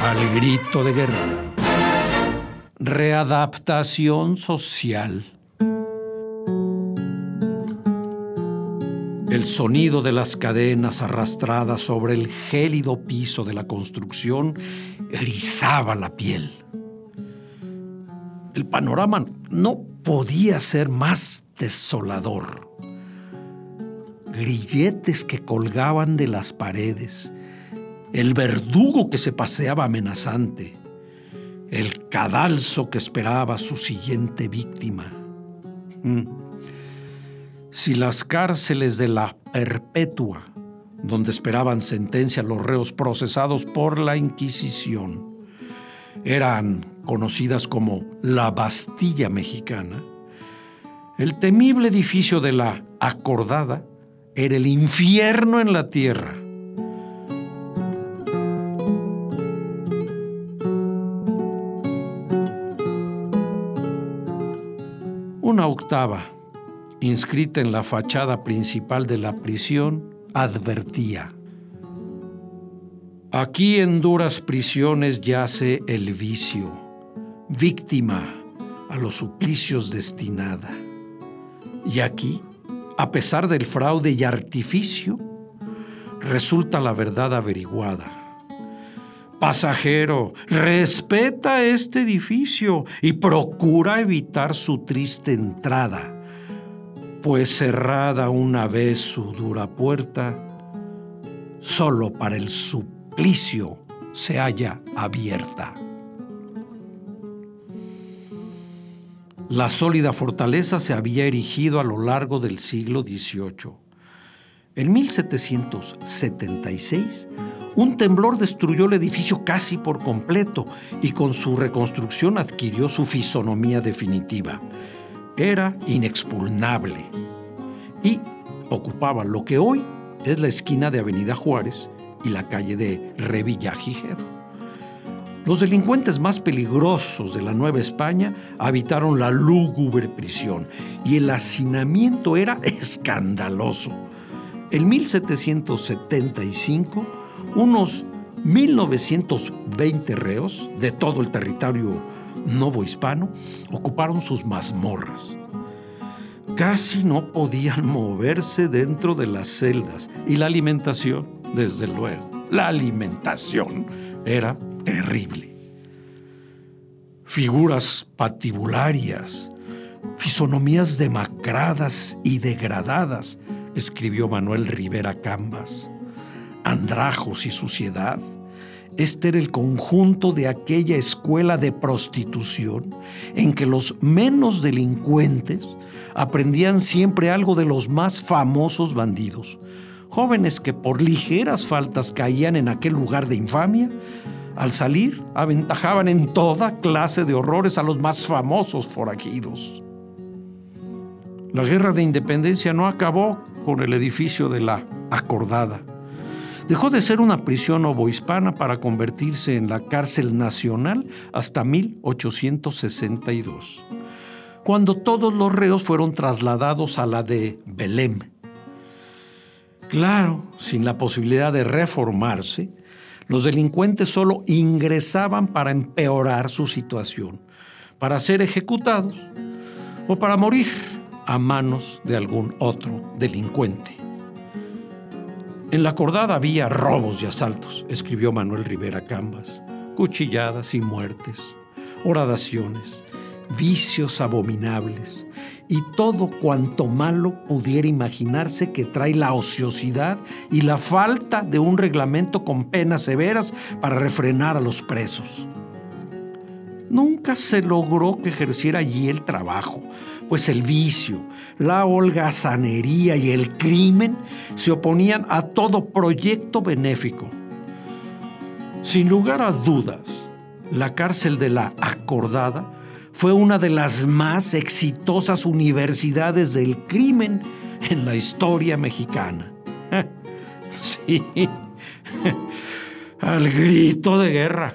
Al grito de guerra. Readaptación social. El sonido de las cadenas arrastradas sobre el gélido piso de la construcción erizaba la piel. El panorama no podía ser más desolador. Grilletes que colgaban de las paredes, el verdugo que se paseaba amenazante, el cadalso que esperaba su siguiente víctima. Mm. Si las cárceles de la perpetua, donde esperaban sentencia los reos procesados por la Inquisición, eran conocidas como la Bastilla Mexicana, el temible edificio de la Acordada era el infierno en la tierra. Una octava, inscrita en la fachada principal de la prisión, advertía. Aquí en duras prisiones yace el vicio, víctima a los suplicios destinada. Y aquí, a pesar del fraude y artificio, resulta la verdad averiguada. Pasajero, respeta este edificio y procura evitar su triste entrada, pues cerrada una vez su dura puerta, solo para el suplicio se halla abierta. La sólida fortaleza se había erigido a lo largo del siglo XVIII. En 1776, un temblor destruyó el edificio casi por completo y con su reconstrucción adquirió su fisonomía definitiva. Era inexpugnable y ocupaba lo que hoy es la esquina de Avenida Juárez y la calle de Revillagigedo. Los delincuentes más peligrosos de la Nueva España habitaron la lúgubre prisión y el hacinamiento era escandaloso. En 1775, unos 1920 reos de todo el territorio novohispano ocuparon sus mazmorras. Casi no podían moverse dentro de las celdas y la alimentación desde luego. La alimentación era terrible. Figuras patibularias, fisonomías demacradas y degradadas, escribió Manuel Rivera Cambas. Andrajos y suciedad. Este era el conjunto de aquella escuela de prostitución en que los menos delincuentes aprendían siempre algo de los más famosos bandidos, jóvenes que por ligeras faltas caían en aquel lugar de infamia, al salir aventajaban en toda clase de horrores a los más famosos forajidos. La guerra de independencia no acabó con el edificio de la Acordada. Dejó de ser una prisión ovohispana para convertirse en la cárcel nacional hasta 1862, cuando todos los reos fueron trasladados a la de Belém, Claro, sin la posibilidad de reformarse, los delincuentes solo ingresaban para empeorar su situación, para ser ejecutados o para morir a manos de algún otro delincuente. En la acordada había robos y asaltos, escribió Manuel Rivera Cambas, cuchilladas y muertes, horadaciones, vicios abominables, y todo cuanto malo pudiera imaginarse que trae la ociosidad y la falta de un reglamento con penas severas para refrenar a los presos. Se logró que ejerciera allí el trabajo, pues el vicio, la holgazanería y el crimen se oponían a todo proyecto benéfico. Sin lugar a dudas, la cárcel de la Acordada fue una de las más exitosas universidades del crimen en la historia mexicana. Sí, al grito de guerra.